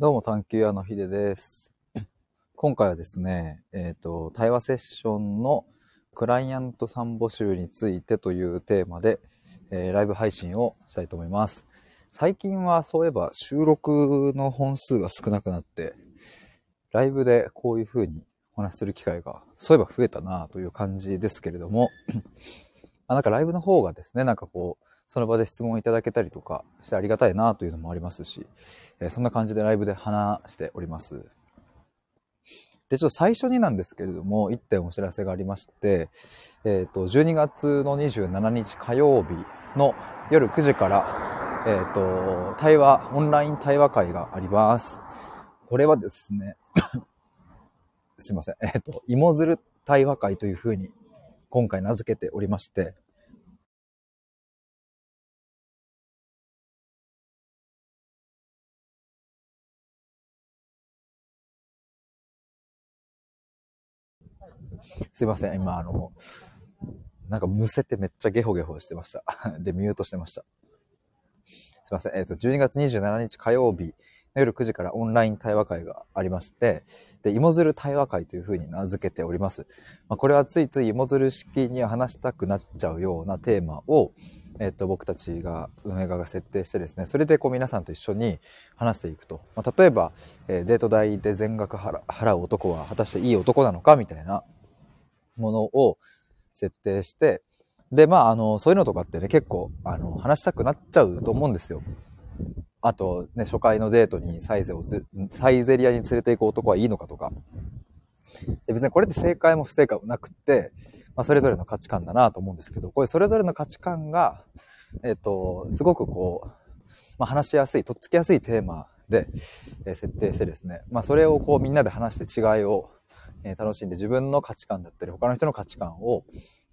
どうも、探求屋のひでです。今回はですね、えっ、と、対話セッションのクライアントさん募集についてというテーマで、えーライブ配信をしたいと思います。最近はそういえば収録の本数が少なくなって、ライブでこういう風にお話しする機会が、そういえば増えたなという感じですけれども、あなんかライブの方がですね、なんかこう、その場で質問いただけたりとかしてありがたいなというのもありますし、えーそんな感じでライブで話しております。で、ちょっと最初になんですけれども、1点お知らせがありまして、えっ、と、12月の27日火曜日の夜9時から、えっ、と、対話、オンライン対話会があります。これはですね、すいません、えっ、と、芋づる対話会というふうに今回名付けておりまして、すいません、今、あの、なんかむせてめっちゃゲホゲホしてました。で、ミュートしてました。すいません、えっ、と、12月27日火曜日の夜9時からオンライン対話会がありまして、で、芋づる対話会というふうに名付けております。まあ、これはついつい芋づる式に話したくなっちゃうようなテーマを、えっと、僕たちが、運営側が設定してですね、それでこう皆さんと一緒に話していくと。まあ、例えば、えーデート代で全額払う男は果たしていい男なのかみたいなものを設定して、で、まあ、あの、そういうのとかってね、結構、あの、話したくなっちゃうと思うんですよ。あと、ね、初回のデートにサイゼをつ、サイゼリアに連れて行く男はいいのかとか。で別にこれって正解も不正解もなくって、まあ、それぞれの価値観だなと思うんですけど、これそれぞれの価値観が、えっ、と、すごくこう、まあ、話しやすい、とっつきやすいテーマで、えー設定してですね、まあ、それをこうみんなで話して違いを、え楽しんで自分の価値観だったり他の人の価値観を、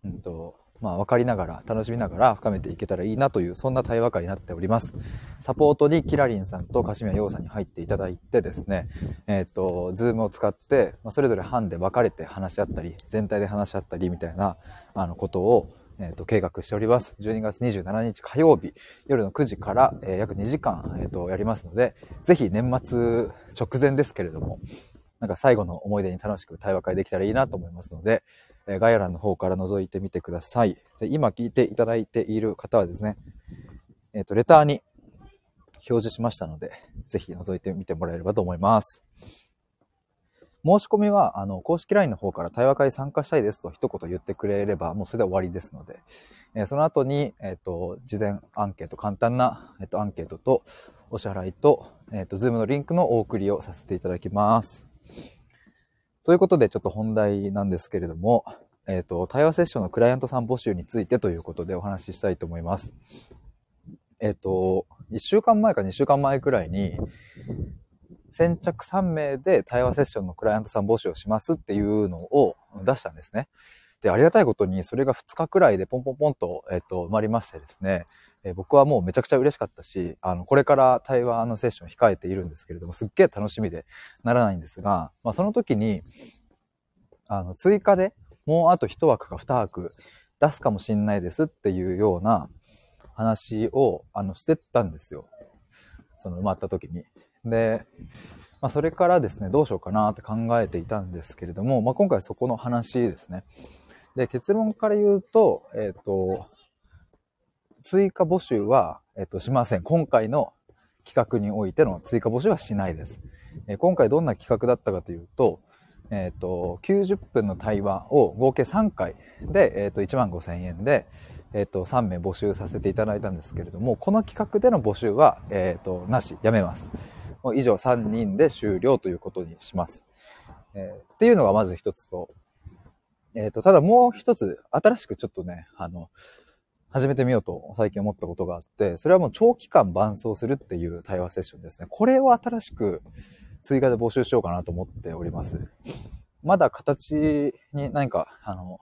うんとまあ、分かりながら楽しみながら深めていけたらいいなというそんな対話会になっておりますサポートにキラリンさんと柏陽さんに入っていただいてですねえっ、とズームを使って、ま、それぞれ班で分かれて話し合ったり全体で話し合ったりみたいなあのことをえー、と計画しております。12月27日火曜日夜の9時から、えー約2時間、えー、とやりますので、ぜひ年末直前ですけれども、なんか最後の思い出に楽しく対話会できたらいいなと思いますので、えー概要欄の方から覗いてみてください。で今聞いていただいている方はですね、えっ、と、レターに表示しましたので、ぜひ覗いてみてもらえればと思います。申し込みは、あの、公式 LINE の方から対話会参加したいですと一言言ってくれれば、もうそれで終わりですので、えーその後に、えっ、と、事前アンケート、簡単な、えっ、と、アンケートと、お支払いと、えっ、と、 Zoom のリンクのお送りをさせていただきます。ということで、ちょっと本題なんですけれども、えっ、と、対話セッションのクライアントさん募集についてということでお話ししたいと思います。えっ、と、1週間前か2週間前くらいに、先着3名で対話セッションのクライアントさん募集をしますっていうのを出したんですね。で、ありがたいことにそれが2日くらいでポンポンポンと、えっ、と、埋まりましてですね、え僕はもうめちゃくちゃ嬉しかったし、あの、これから対話のセッションを控えているんですけれども、すっげえ楽しみでならないんですが、まあその時に、あの、追加でもうあと1枠か2枠出すかもしんないですっていうような話を、あの、してたんですよ。その埋まった時に。で、まあ、それからですね、どうしようかなって考えていたんですけれども、まあ、今回そこの話ですね。で、結論から言うと、えっ、と、追加募集は、えっ、と、しません。今回の企画においての追加募集はしないです。えー今回どんな企画だったかというと、えっ、と、90分の対話を合計3回で、えっ、と、1万5千円で、えっ、と、3名募集させていただいたんですけれども、この企画での募集は、えっ、と、なし、やめます。以上3人で終了ということにします。えっていうのがまず一つと、えっ、と、ただもう一つ、新しくちょっとね、あの、始めてみようと最近思ったことがあって、それはもう長期間伴走するっていう対話セッションですね。これを新しく追加で募集しようかなと思っております。まだ形に何か、あの、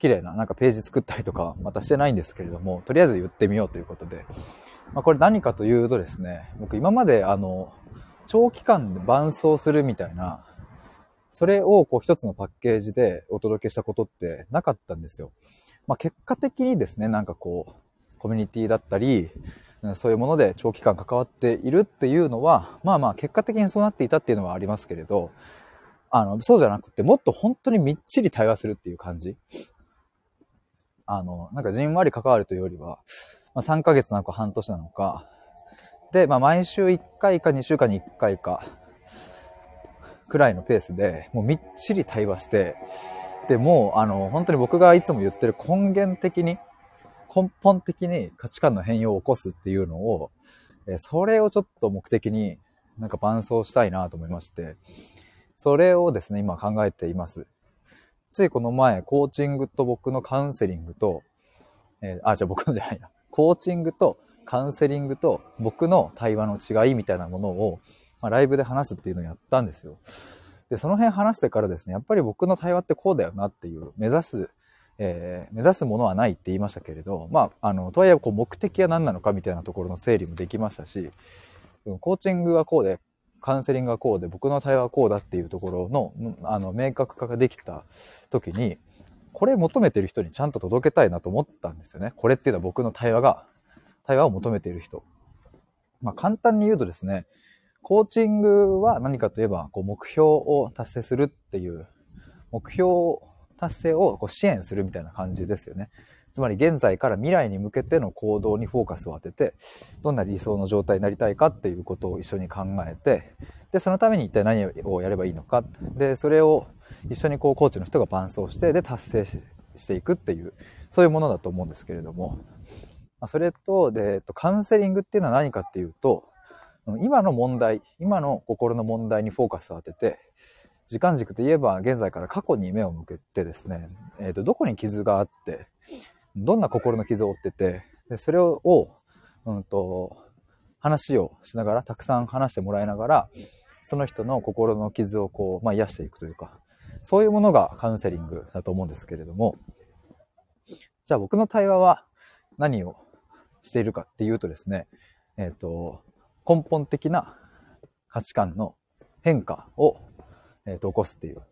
綺麗ななんかページ作ったりとかまたしてないんですけれども、とりあえず言ってみようということで、まあ、これ何かというとですね、僕今まであの、長期間で伴走するみたいな、それをこう一つのパッケージでお届けしたことってなかったんですよ。まあ、結果的にですね、なんかこう、コミュニティだったり、そういうもので長期間関わっているっていうのは、まあまあ結果的にそうなっていたっていうのはありますけれど、あの、そうじゃなくて、もっと本当にみっちり対話するっていう感じ。あの、なんかじんわり関わるというよりは、まあ、3ヶ月なのか半年なのか、で、まあ毎週1回か2週間に1回か、くらいのペースで、もうみっちり対話して、で、もう、あの、本当に僕がいつも言ってる根源的に、根本的に価値観の変容を起こすっていうのを、えそれをちょっと目的になんか伴走したいなと思いまして、それをですね、今考えています。ついこの前、コーチングと僕のカウンセリングと、えー、あ、じゃあ僕のじゃないな。コーチングとカウンセリングと僕の対話の違いみたいなものを、まあ、ライブで話すっていうのをやったんですよ。で、その辺話してからですね、やっぱり僕の対話ってこうだよなっていう、目指す、えー、目指すものはないって言いましたけれど、まあ、あの、とはいえ、こう、目的は何なのかみたいなところの整理もできましたし、コーチングはこうで、カウンセリングがこうで、僕の対話はこうだっていうところの、あの、明確化ができた時に、これ求めてる人にちゃんと届けたいなと思ったんですよね。これっていうのは僕の対話が、対話を求めている人。まあ、簡単に言うとですね、コーチングは何かといえば、こう、目標を達成するっていう、目標達成をこう支援するみたいな感じですよね。つまり現在から未来に向けての行動にフォーカスを当てて、どんな理想の状態になりたいかっていうことを一緒に考えて、で、そのために一体何をやればいいのか。で、それを一緒にこうコーチの人が伴走して、で、達成していくっていう、そういうものだと思うんですけれども、それと、で、えっと、カウンセリングっていうのは何かっていうと、今の問題、今の心の問題にフォーカスを当てて、時間軸といえば現在から過去に目を向けてですね、えっ、と、どこに傷があって、どんな心の傷を負ってて、でそれを、うんと、話をしながら、たくさん話してもらいながら、その人の心の傷をこう、まあ、癒していくというか、そういうものがカウンセリングだと思うんですけれども、じゃあ僕の対話は何をしているかっていうとですね、えっ、ー、と、根本的な価値観の変化を、えーと起こすっていう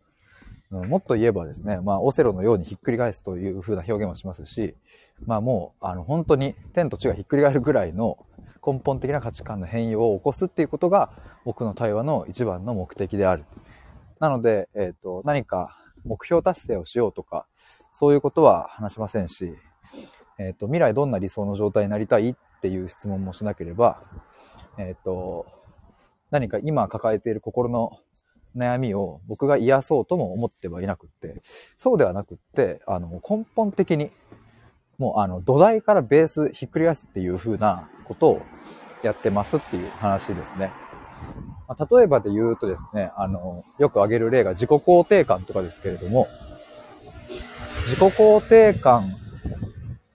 もっと言えばですね、まあ、オセロのようにひっくり返すという風な表現もしますし、まあもう、あの、本当に天と地がひっくり返るぐらいの根本的な価値観の変容を起こすっていうことが、僕の対話の一番の目的である。なので、えっ、ー、と、何か目標達成をしようとか、そういうことは話しませんし、えっ、ー、と、未来どんな理想の状態になりたいっていう質問もしなければ、えっ、と、何か今抱えている心の悩みを僕が癒そうとも思ってはいなくって、そうではなくって、あの、根本的に、もうあの、土台からベースひっくり返すっていう風なことをやってますっていう話ですね。ま、例えばで言うとですね、あの、よく挙げる例が自己肯定感とかですけれども、自己肯定感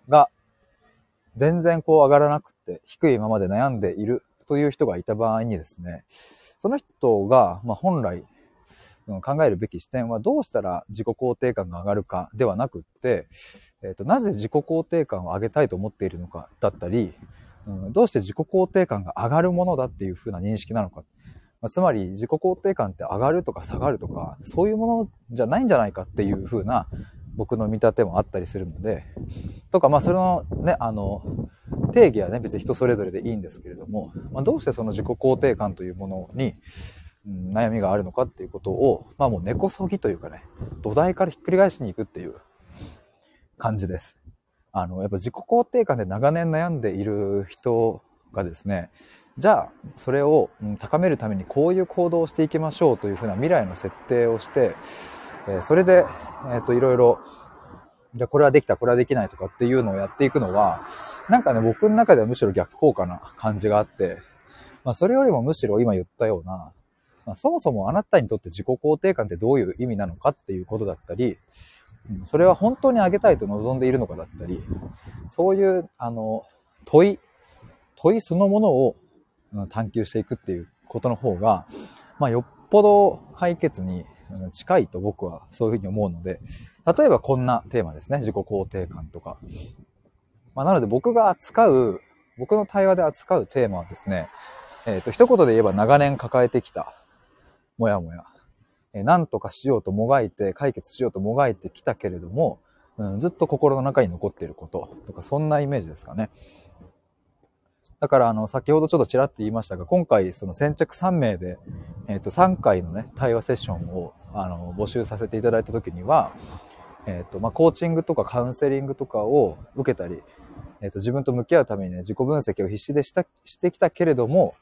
が全然こう上がらなくて低いままで悩んでいるという人がいた場合にですね、その人が、ま、本来考えるべき視点はどうしたら自己肯定感が上がるかではなくって、えっ、と、なぜ自己肯定感を上げたいと思っているのかだったり、うん、どうして自己肯定感が上がるものだっていう風な認識なのか。まあ、つまり自己肯定感って上がるとか下がるとか、そういうものじゃないんじゃないかっていう風な僕の見立てもあったりするので、とか、まあそれのね、あの、定義はね、別に人それぞれでいいんですけれども、まあ、どうしてその自己肯定感というものに、うん、悩みがあるのかっていうことを、まあもう根こそぎというかね、土台からひっくり返しに行くっていう感じです。あの、やっぱ自己肯定感で長年悩んでいる人がですね、じゃあ、それを高めるためにこういう行動をしていきましょうというふうな未来の設定をして、えそれで、えっ、と、いろいろ、じゃこれはできた、これはできないとかっていうのをやっていくのは、なんかね、僕の中ではむしろ逆効果な感じがあって、まあそれよりもむしろ今言ったような、まあ、そもそもあなたにとって自己肯定感ってどういう意味なのかっていうことだったり、それは本当にあげたいと望んでいるのかだったり、そういう、あの、問い、問いそのものを探求していくっていうことの方が、まあ、よっぽど解決に近いと僕はそういうふうに思うので、例えばこんなテーマですね。自己肯定感とか。まあ、なので僕が扱う、僕の対話で扱うテーマはですね、えっ、ー、と、一言で言えば長年抱えてきたもやもや。えなんとかしようともがいて、解決しようともがいてきたけれども、うん、ずっと心の中に残っていることとか、そんなイメージですかね。だから、あの、先ほどちょっとちらっと言いましたが、今回、その先着3名で、えっ、と、3回のね、対話セッションを、あの、募集させていただいた時には、えっ、と、まあ、コーチングとかカウンセリングとかを受けたり、えっ、と、自分と向き合うためにね、自己分析を必死でした、してきたけれども、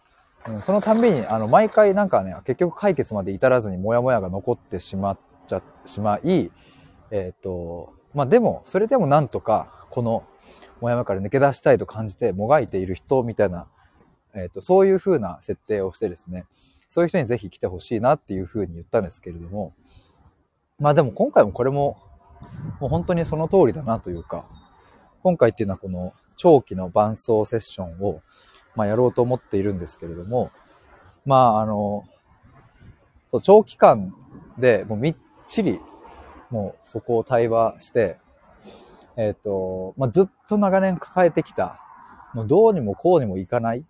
うん、そのたんびに、あの、毎回なんかね、結局解決まで至らずにモヤモヤが残ってしまっちゃ、しまい、えっ、と、まあ、でも、それでもなんとか、この、もやもやから抜け出したいと感じてもがいている人みたいな、えっ、と、そういう風な設定をしてですね、そういう人にぜひ来てほしいなっていう風に言ったんですけれども、まあでも今回もこれも、もう本当にその通りだなというか、今回っていうのはこの長期の伴奏セッションを、まあ、やろうと思っているんですけれども、まああの、そう長期間でもうみっちりもうそこを対話して、えっ、ー、と、まあ、ずっと長年抱えてきた、もうどうにもこうにもいかない、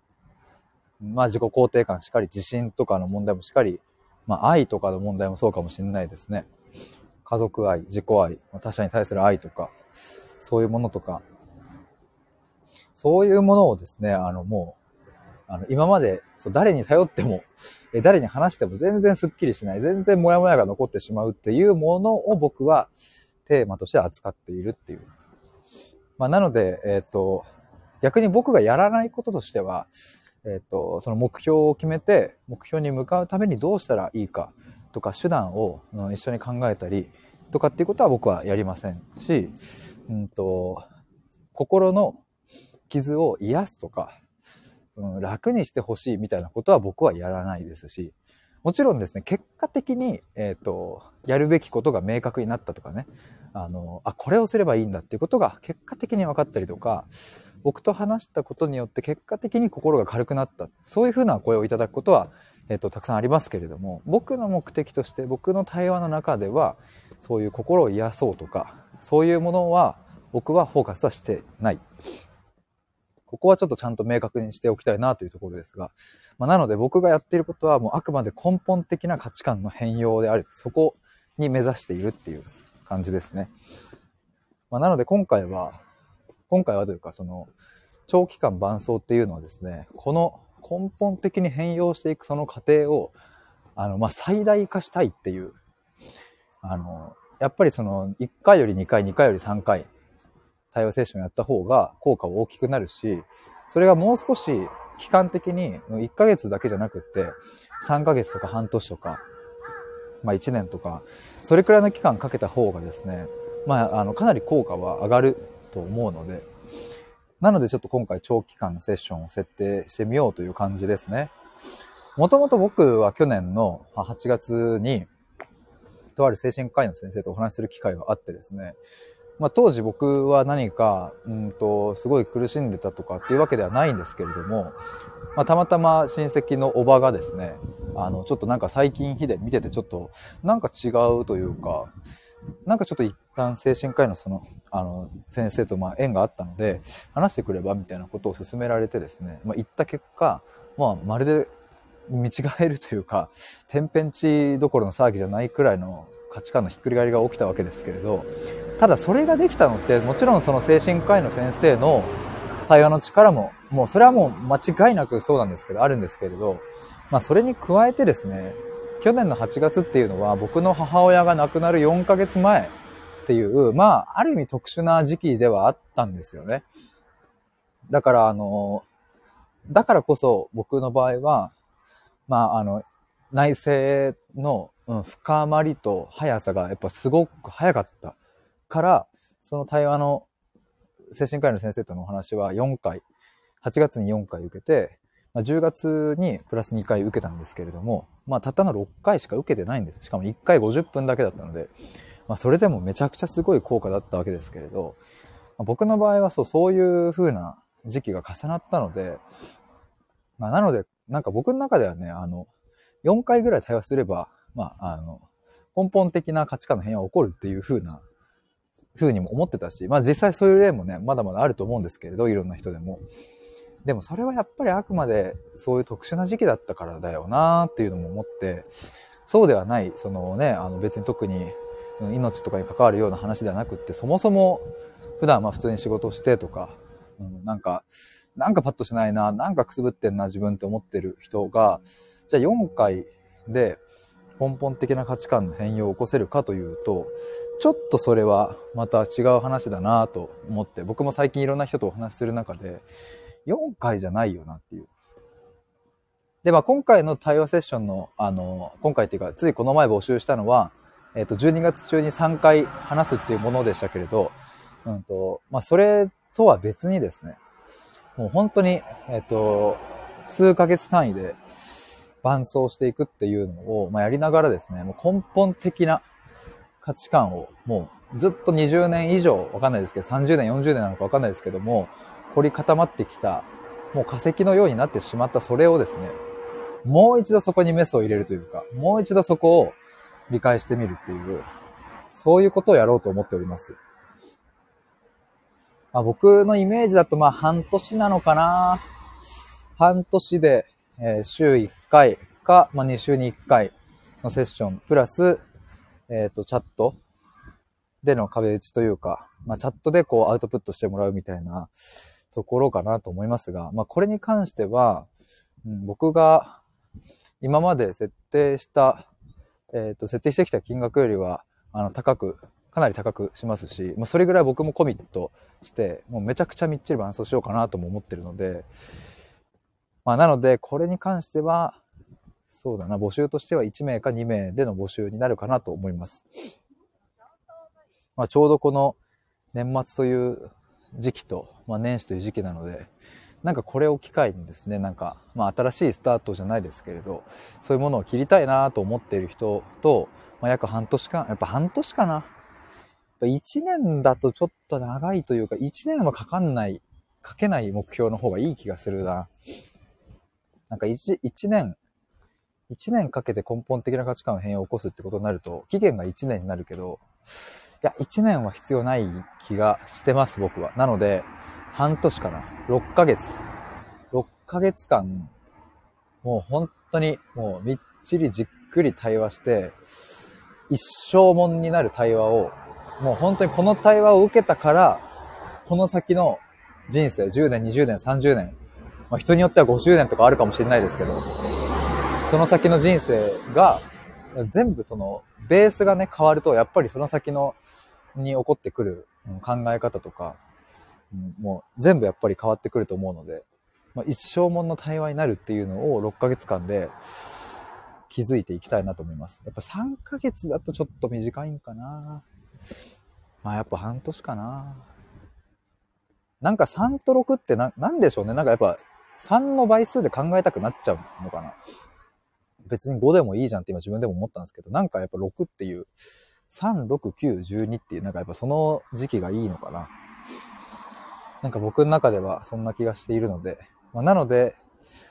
まあ、自己肯定感しっかり、自信とかの問題もしっかり、まあ、愛とかの問題もそうかもしれないですね。家族愛、自己愛、他者に対する愛とか、そういうものとか、そういうものをですね、あの、もう、あの、今まで、そう誰に頼っても、え誰に話しても全然スッキリしない、全然モヤモヤが残ってしまうっていうものを僕はテーマとして扱っているっていう。まあ、なので、えっ、ー、と、逆に僕がやらないこととしては、えっ、ー、と、その目標を決めて、目標に向かうためにどうしたらいいかとか、手段を一緒に考えたりとかっていうことは僕はやりませんし、うんと、心の傷を癒すとか、うん、楽にしてほしいみたいなことは僕はやらないですし、もちろんですね、結果的に、えっ、ー、と、やるべきことが明確になったとかね、あの、あ、これをすればいいんだっていうことが結果的に分かったりとか、僕と話したことによって結果的に心が軽くなった。そういうふうな声をいただくことは、えっ、ー、と、たくさんありますけれども、僕の目的として、僕の対話の中では、そういう心を癒そうとか、そういうものは、僕はフォーカスはしてない。ここはちょっとちゃんと明確にしておきたいなというところですが、まあ、なので僕がやっていることはもうあくまで根本的な価値観の変容である。そこに目指しているっていう感じですね。まあ、なので今回は、今回はというかその長期間伴走っていうのはですね、この根本的に変容していくその過程を、あの、まあ、最大化したいっていう、あの、やっぱりその1回より2回、2回より3回、対話セッションやった方が効果は大きくなるし、それがもう少し期間的に1ヶ月だけじゃなくって、3ヶ月とか半年とか、まあ1年とか、それくらいの期間かけた方がですね、まあ、あの、かなり効果は上がると思うので、なのでちょっと今回長期間のセッションを設定してみようという感じですね。もともと僕は去年の8月に、とある精神科医の先生とお話しする機会があってですね、まあ、当時僕は何か、うんと、すごい苦しんでたとかっていうわけではないんですけれども、まあ、たまたま親戚のおばがですね、あの、ちょっとなんか最近日で見ててちょっと、なんか違うというか、なんかちょっと一旦精神科医のその、あの、先生とまあ縁があったので、話してくればみたいなことを勧められてですね、まあ、行った結果、まあ、まるで見違えるというか、天変地どころの騒ぎじゃないくらいの価値観のひっくり返りが起きたわけですけれど、ただそれができたのって、もちろんその精神科医の先生の対話の力も、もうそれはもう間違いなくそうなんですけど、あるんですけれど、まあそれに加えてですね、去年の8月っていうのは僕の母親が亡くなる4ヶ月前っていう、まあある意味特殊な時期ではあったんですよね。だからあの、だからこそ僕の場合は、まああの、内政のうん、深まりと速さがやっぱすごく速かったから、その対話の精神科医の先生とのお話は4回、8月に4回受けて、まあ、10月にプラス2回受けたんですけれども、まあ、たったの6回しか受けてないんです。しかも1回50分だけだったので、まあ、それでもめちゃくちゃすごい効果だったわけですけれど、まあ、僕の場合はそう、そういう風な時期が重なったので、まあ、なので、なんか僕の中ではね、あの、4回ぐらい対話すれば、まあ、あの、根本的な価値観の変化が起こるっていう風な、風にも思ってたし、まあ実際そういう例もね、まだまだあると思うんですけれど、いろんな人でも。でもそれはやっぱりあくまでそういう特殊な時期だったからだよなっていうのも思って、そうではない、そのね、あの別に特に命とかに関わるような話ではなくって、そもそも普段まあ普通に仕事してとか、うん、なんか、なんかパッとしないな、なんかくすぶってんな、自分って思ってる人が、じゃあ4回で根本的な価値観の変容を起こせるかというと、ちょっとそれはまた違う話だなと思って、僕も最近いろんな人とお話しする中で、4回じゃないよなっていう。で、まあ今回の対話セッションの、あの、今回っていうか、ついこの前募集したのは、えっ、と、12月中に3回話すっていうものでしたけれど、うんと、まあそれとは別にですね、もう本当に、えっ、と、数ヶ月単位で伴走していくっていうのを、まあ、やりながらですね、もう根本的な価値観をもうずっと20年以上、わかんないですけど、30年、40年なのかわかんないですけども、凝り固まってきた、もう化石のようになってしまったそれをですね、もう一度そこにメスを入れるというか、もう一度そこを理解してみるっていう、そういうことをやろうと思っております。まあ、僕のイメージだとまあ半年なのかな。半年で、え、週1回か、まあ、2週に1回のセッション、プラス、えっ、ー、と、チャットでの壁打ちというか、まあ、チャットでこうアウトプットしてもらうみたいなところかなと思いますが、まあ、これに関しては、うん、僕が今まで設定した、えっ、ー、と、設定してきた金額よりは、あの、高く、かなり高くしますし、まあ、それぐらい僕もコミットして、もうめちゃくちゃみっちり伴奏しようかなとも思ってるので、まあ、なので、これに関しては、そうだな、募集としては1名か2名での募集になるかなと思います。まあ、ちょうどこの年末という時期と、まあ、年始という時期なので、なんかこれを機会にですね、なんか、まあ新しいスタートじゃないですけれど、そういうものを切りたいなと思っている人と、まあ約半年間、やっぱ半年かな。1年だとちょっと長いというか、1年はかかんない、かけない目標の方がいい気がするな。なんか 1, 1年、1年かけて根本的な価値観を変容を起こすってことになると、期限が1年になるけど、いや、1年は必要ない気がしてます、僕は。なので、半年かな。6ヶ月。6ヶ月間、もう本当に、もうみっちりじっくり対話して、一生もんになる対話を、もう本当にこの対話を受けたから、この先の人生、10年、20年、30年、まあ、人によっては50年とかあるかもしれないですけど、その先の人生が、全部その、ベースがね、変わると、やっぱりその先の、に起こってくる考え方とか、もう全部やっぱり変わってくると思うので、まあ、一生もんの対話になるっていうのを6ヶ月間で気づいていきたいなと思います。やっぱ3ヶ月だとちょっと短いんかな。まあやっぱ半年かな。なんか3と6ってな、なんでしょうね。なんかやっぱ3の倍数で考えたくなっちゃうのかな。別に5でもいいじゃんって今自分でも思ったんですけど、なんかやっぱ6っていう、3、6、9、12っていう、なんかやっぱその時期がいいのかな。なんか僕の中ではそんな気がしているので、まあ、なので、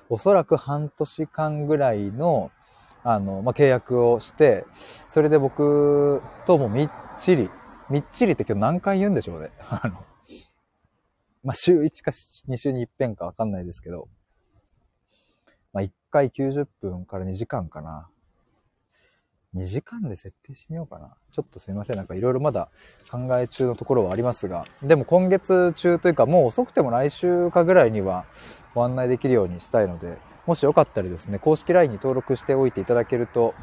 おそらく半年間ぐらいの、あの、まあ、契約をして、それで僕ともみっちり、みっちりって今日何回言うんでしょうね。あの、まあ、週1か2週に1遍かわかんないですけど、まあ、1回90分から2時間かな。2時間で設定してみようかな。ちょっとすいません。なんかいろいろまだ考え中のところはありますが、でも今月中というかもう遅くても来週かぐらいにはご案内できるようにしたいので、もしよかったらですね、公式 LINE に登録しておいていただけると、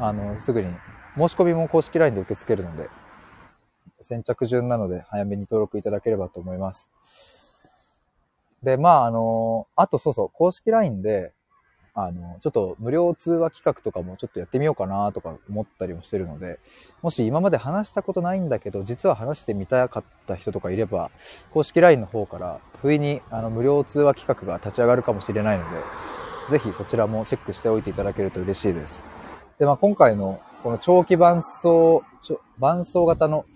あの、すぐに申し込みも公式 LINE で受け付けるので、先着順なので早めに登録いただければと思います。で、まあ、あの、あとそうそう、公式 LINE で、あの、ちょっと無料通話企画とかもちょっとやってみようかなとか思ったりもしてるので、もし今まで話したことないんだけど、実は話してみたかった人とかいれば、公式 LINE の方から不意にあの無料通話企画が立ち上がるかもしれないので、ぜひそちらもチェックしておいていただけると嬉しいです。で、まあ今回のこの長期伴奏、伴奏型の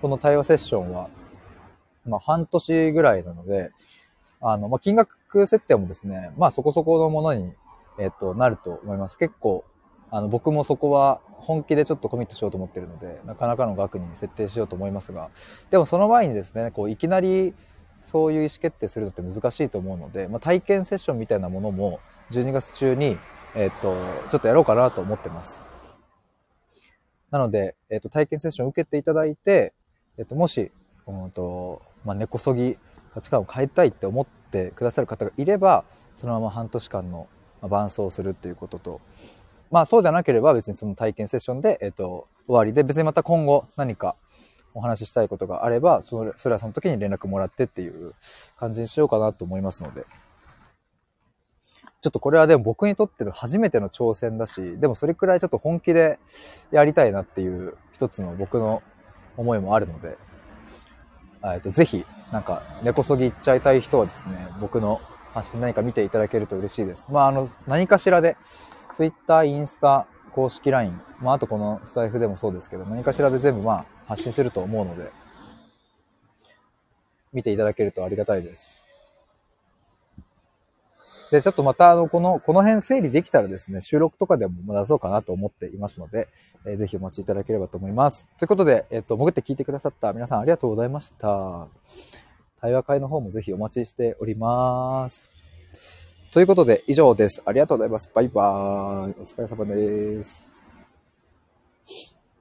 この対話セッションは、まあ半年ぐらいなので、あの、まあ金額設定もですね、まあそこそこのものにえっと、なると思います。結構、あの、僕もそこは本気でちょっとコミットしようと思ってるので、なかなかの額に設定しようと思いますが、でもその前にですね、こう、いきなりそういう意思決定するのって難しいと思うので、まあ、体験セッションみたいなものも12月中に、えっと、ちょっとやろうかなと思ってます。なので、えっと、体験セッションを受けていただいて、えっと、もし、うんと、まあ、根こそぎ価値観を変えたいって思ってくださる方がいれば、そのまま半年間の伴走するっていうことと、まあそうじゃなければ別にその体験セッションで、えっ、と、終わりで、別にまた今後何かお話ししたいことがあれば、それそれはその時に連絡もらってっていう感じにしようかなと思いますので。ちょっとこれはでも僕にとっての初めての挑戦だし、でもそれくらいちょっと本気でやりたいなっていう一つの僕の思いもあるので、えっと、ぜひ、なんか、根こそぎ行っちゃいたい人はですね、僕の発信何か見ていただけると嬉しいです。まあ、あの、何かしらで、Twitter、インスタ、公式 LINE、まあ、あとこのスタイフでもそうですけど、何かしらで全部まあ、発信すると思うので、見ていただけるとありがたいです。で、ちょっとまた、あの、この、この辺整理できたらですね、収録とかでも出そうかなと思っていますので、えー、ぜひお待ちいただければと思います。ということで、えっ、ー、と、潜って聞いてくださった皆さんありがとうございました。対話会の方もぜひお待ちしております。ということで、以上です。ありがとうございます。バイバーイ。お疲れ様です。